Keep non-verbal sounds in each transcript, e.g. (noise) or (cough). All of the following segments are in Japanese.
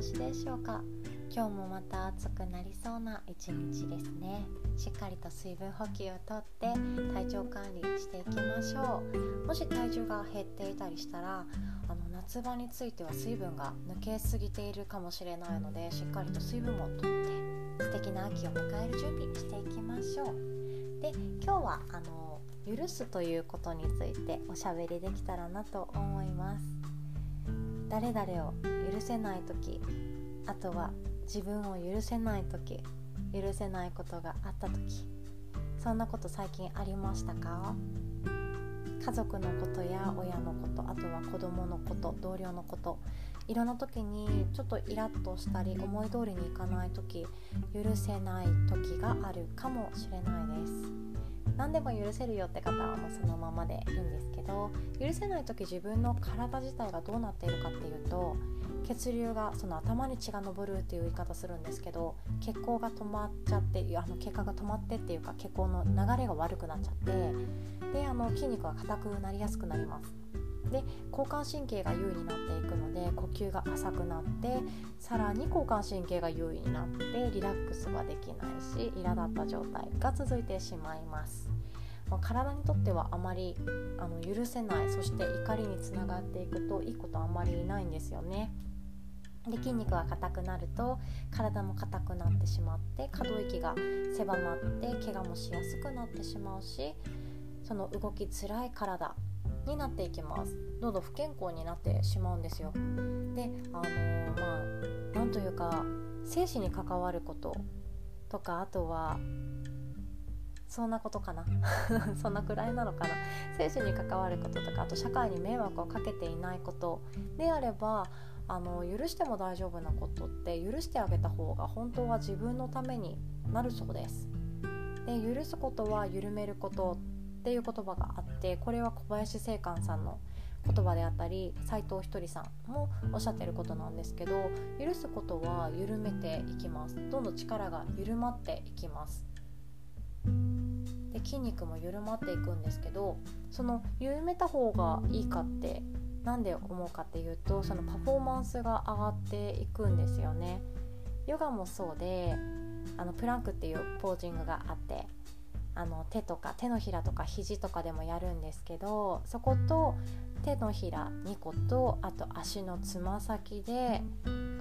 過ごしでしょうか？今日もまた暑くなりそうな一日ですね。しっかりと水分補給をとって体調管理していきましょう。もし体重が減っていたりしたらあの夏場については水分が抜けすぎているかもしれないのでしっかりと水分もとって素敵な秋を迎える準備していきましょう。で今日はあの許すということについておしゃべりできたらなと思います。誰々を許せない時あとは自分を許せない時許せないことがあった時そんなこと最近ありましたか？家族のことや親のことあとは子供のこと同僚のこといろんな時にちょっとイラッとしたり思い通りにいかない時許せない時があるかもしれないです。何でも許せるよって方はもうそのままでいいんですけど許せない時自分の体自体がどうなっているかっていうと血流がその頭に血が上るっていう言い方するんですけど血行が止まっちゃってあの血管が止まってっていうか血行の流れが悪くなっちゃってであの筋肉が硬くなりやすくなります。で交感神経が優位になっていくので呼吸が浅くなってさらに交感神経が優位になってリラックスはできないし苛立った状態が続いてしまいますまあ、体にとってはあまりあの許せないそして怒りにつながっていくといいことあんまりないんですよね。で筋肉が硬くなると体も硬くなってしまって可動域が狭まって怪我もしやすくなってしまうしその動きづらい体になっていきます。どんどん不健康になってしまうんですよ。であのー、まあなんというか生死に関わることとかあとはそんなことかな。(laughs) そんなくらいなのかな。生死に関わることとかあと社会に迷惑をかけていないことであればあの許しても大丈夫なことって許してあげた方が本当は自分のためになるそうです。で許すことは緩めることっていう言葉があってこれは小林正観さんの言葉であったり斎藤ひとりさんもおっしゃってることなんですけど許すことは緩めていきますどんどん力が緩まっていきますで筋肉も緩まっていくんですけどその緩めた方がいいかって何で思うかっていうとそのパフォーマンスが上がっていくんですよね。ヨガもそうであのプランクっていうポージングがあってあの手とか手のひらとか肘とかでもやるんですけどそこと手のひら2個とあと足のつま先で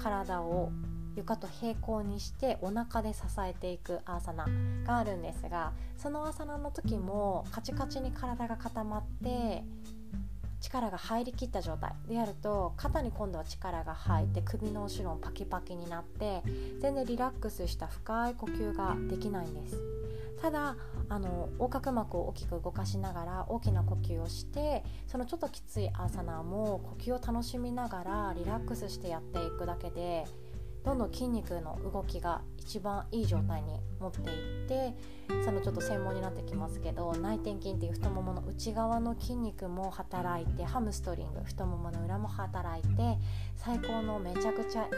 体を床と平行にしてお腹で支えていくアーサナがあるんですがそのアーサナの時もカチカチに体が固まって力が入りきった状態。でやると肩に今度は力が入って首の後ろもパキパキになって全然リラックスした深い呼吸ができないんです。ただあの横隔膜を大きく動かしながら大きな呼吸をしてそのちょっときついアーサナーも呼吸を楽しみながらリラックスしてやっていくだけでどんどん筋肉の動きが一番いい状態に持っていってそのちょっと専門になってきますけど内転筋っていう太ももの内側の筋肉も働いてハムストリング太ももの裏も働いて最高のめちゃくちゃいい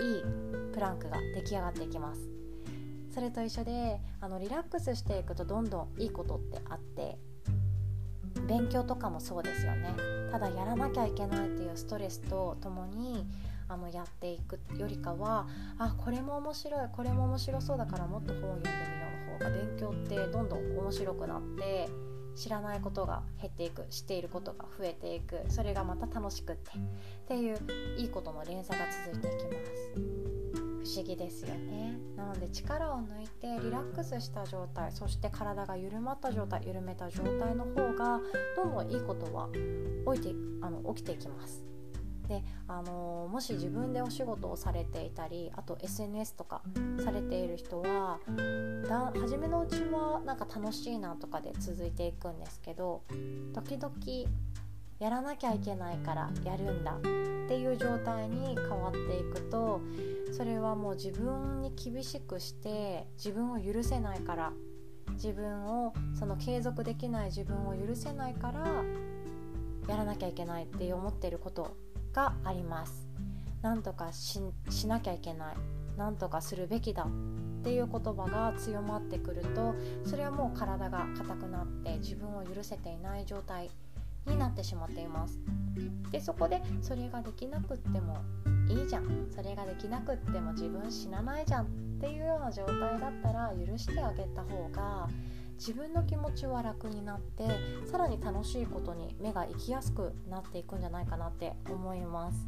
プランクが出来上がっていきます。それと一緒であのリラックスしていくとどんどんいいことってあって勉強とかもそうですよね。ただやらなきゃいけないっていうストレスとともにあのやっていくよりかはあこれも面白いこれも面白そうだからもっと本を読んでみようの方が勉強ってどんどん面白くなって知らないことが減っていく知っていることが増えていく。それがまた楽しくってっていういいことの連鎖が続いていきます。思議ですよね。なので力を抜いてリラックスした状態そして体が緩まった状態緩めた状態の方がどんどんいいことは起きてあの起きていきます。で、あのもし自分でお仕事をされていたりあと SNS とかされている人はだ初めのうちはなんか楽しいなとかで続いていくんですけど時々やらなきゃいけないからやるんだ。っていう状態に変わっていくとそれはもう自分に厳しくして自分を許せないから自分をその継続できない自分を許せないからやらなきゃいけないって思ってることがあります。なんとかしなきゃいけない。なんとかするべきだ。っていう言葉が強まってくるとそれはもう体が硬くなって自分を許せていない状態になってしまっていますでそこでそれができなくってもいいじゃんそれができなくっても自分死なないじゃんっていうような状態だったら許してあげた方が自分の気持ちは楽になってさらに楽しいことに目が行きやすくなっていくんじゃないかなって思います。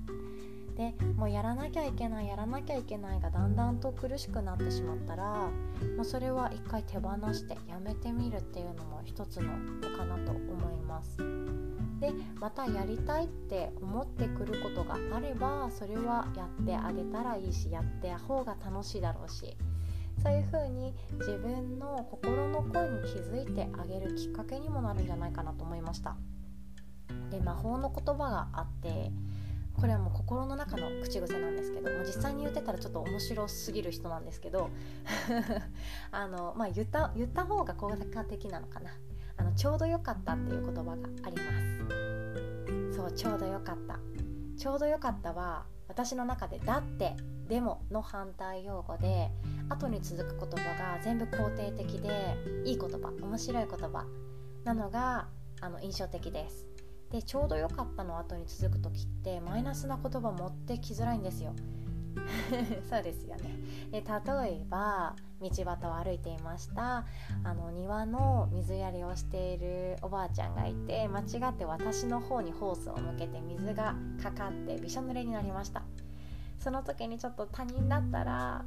でもうやらなきゃいけないやらなきゃいけないがだんだんと苦しくなってしまったらもうそれは一回手放してやめてみるっていうのも一つの手かなと思います。でまたやりたいって思ってくることがあればそれはやってあげたらいいしやって方が楽しいだろうしそういう風に自分の心の声に気づいてあげるきっかけにもなるんじゃないかなと思いましたで魔法の言葉があってこれはもう心の中の口癖なんですけども実際に言ってたらちょっと面白すぎる人なんですけど (laughs) あの、まあ、言った言った方が効果的なのかな。あのちょうど良かったっていう言葉があります。そうちょうど良かった。ちょうど良かったは私の中で「だって」「でも」の反対用語で後に続く言葉が全部肯定的でいい言葉面白い言葉なのがあの印象的です。でちょうど良かったの後に続く時ってマイナスな言葉持ってきづらいんですよ。(laughs) そうですよね。で例えば道端を歩いていました。あの庭の水やりをしているおばあちゃんがいて間違って私の方にホースを向けて水がかかってびしょ濡れになりました。その時にちょっと他人だったら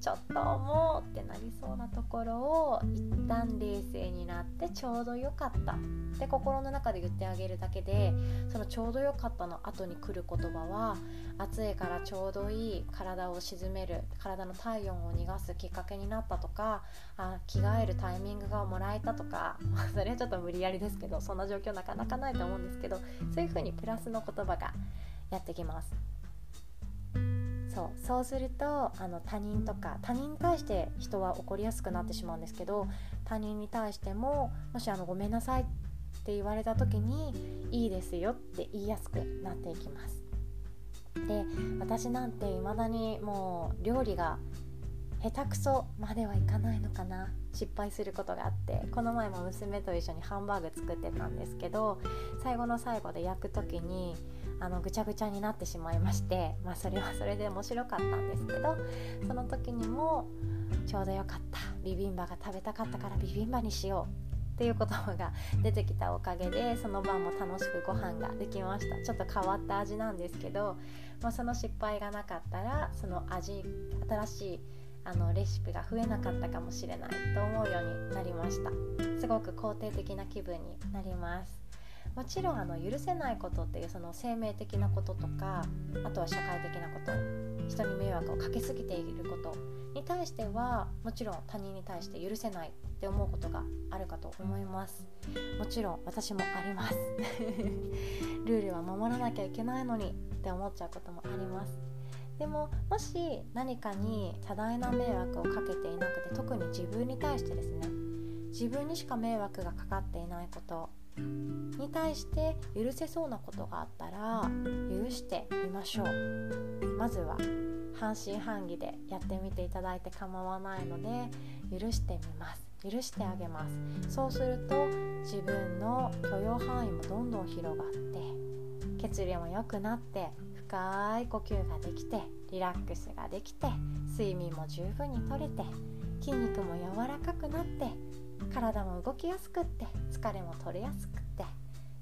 ちょっともうってなりそうなところを一旦冷静になってちょうどよかったって心の中で言ってあげるだけでそのちょうどよかったの後に来る言葉は暑いからちょうどいい体を沈める体の体温を逃がすきっかけになったとかあ着替えるタイミングがもらえたとか (laughs) それはちょっと無理やりですけどそんな状況なかなかないと思うんですけどそういう風にプラスの言葉がやってきます。そうそうするとあの他人とか他人に対して人は怒りやすくなってしまうんですけど他人に対してももしあのごめんなさいって言われた時にいいですよって言いやすくなっていきます。で私なんて未だにもう料理が下手くそまではいかないのかな失敗することがあってこの前も娘と一緒にハンバーグ作ってたんですけど最後の最後で焼く時にあのぐちゃぐちゃになってしまいまして、まあ、それはそれで面白かったんですけどその時にもちょうどよかったビビンバが食べたかったからビビンバにしようっていう言葉が (laughs) 出てきたおかげでその晩も楽しくご飯ができました。ちょっと変わった味なんですけど、まあ、その失敗がなかったらその味新しいあのレシピが増えなかったかもしれないと思うようになりました。すごく肯定的な気分になります。もちろんあの許せないことっていうその生命的なこととかあとは社会的なこと人に迷惑をかけすぎていることに対してはもちろん他人に対して許せないって思うことがあるかと思います。もちろん私もあります。(laughs) ルールは守らなきゃいけないのにって思っちゃうこともあります。でももし何かに多大な迷惑をかけていなくて特に自分に対してですね自分にしか迷惑がかかっていないことに対して許せそうなことがあったら許してみましょう。まずは半信半疑でやってみていただいて構わないので許してみます。許してあげます。そうすると自分の許容範囲もどんどん広がって血流も良くなって深い呼吸ができてリラックスができて睡眠も十分にとれて筋肉も柔らかくなって体も動きやすくって疲れも取れやすくって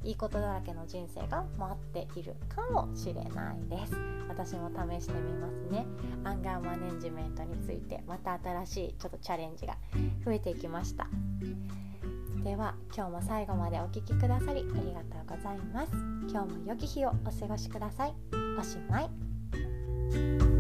いいことだらけの人生が待っているかもしれないです。私も試してみますね。アンガーマネジメントについてまた新しいちょっとチャレンジが増えていきました。では今日も最後までお聴きくださりありがとうございます。今日も良き日をお過ごしください。おしまい。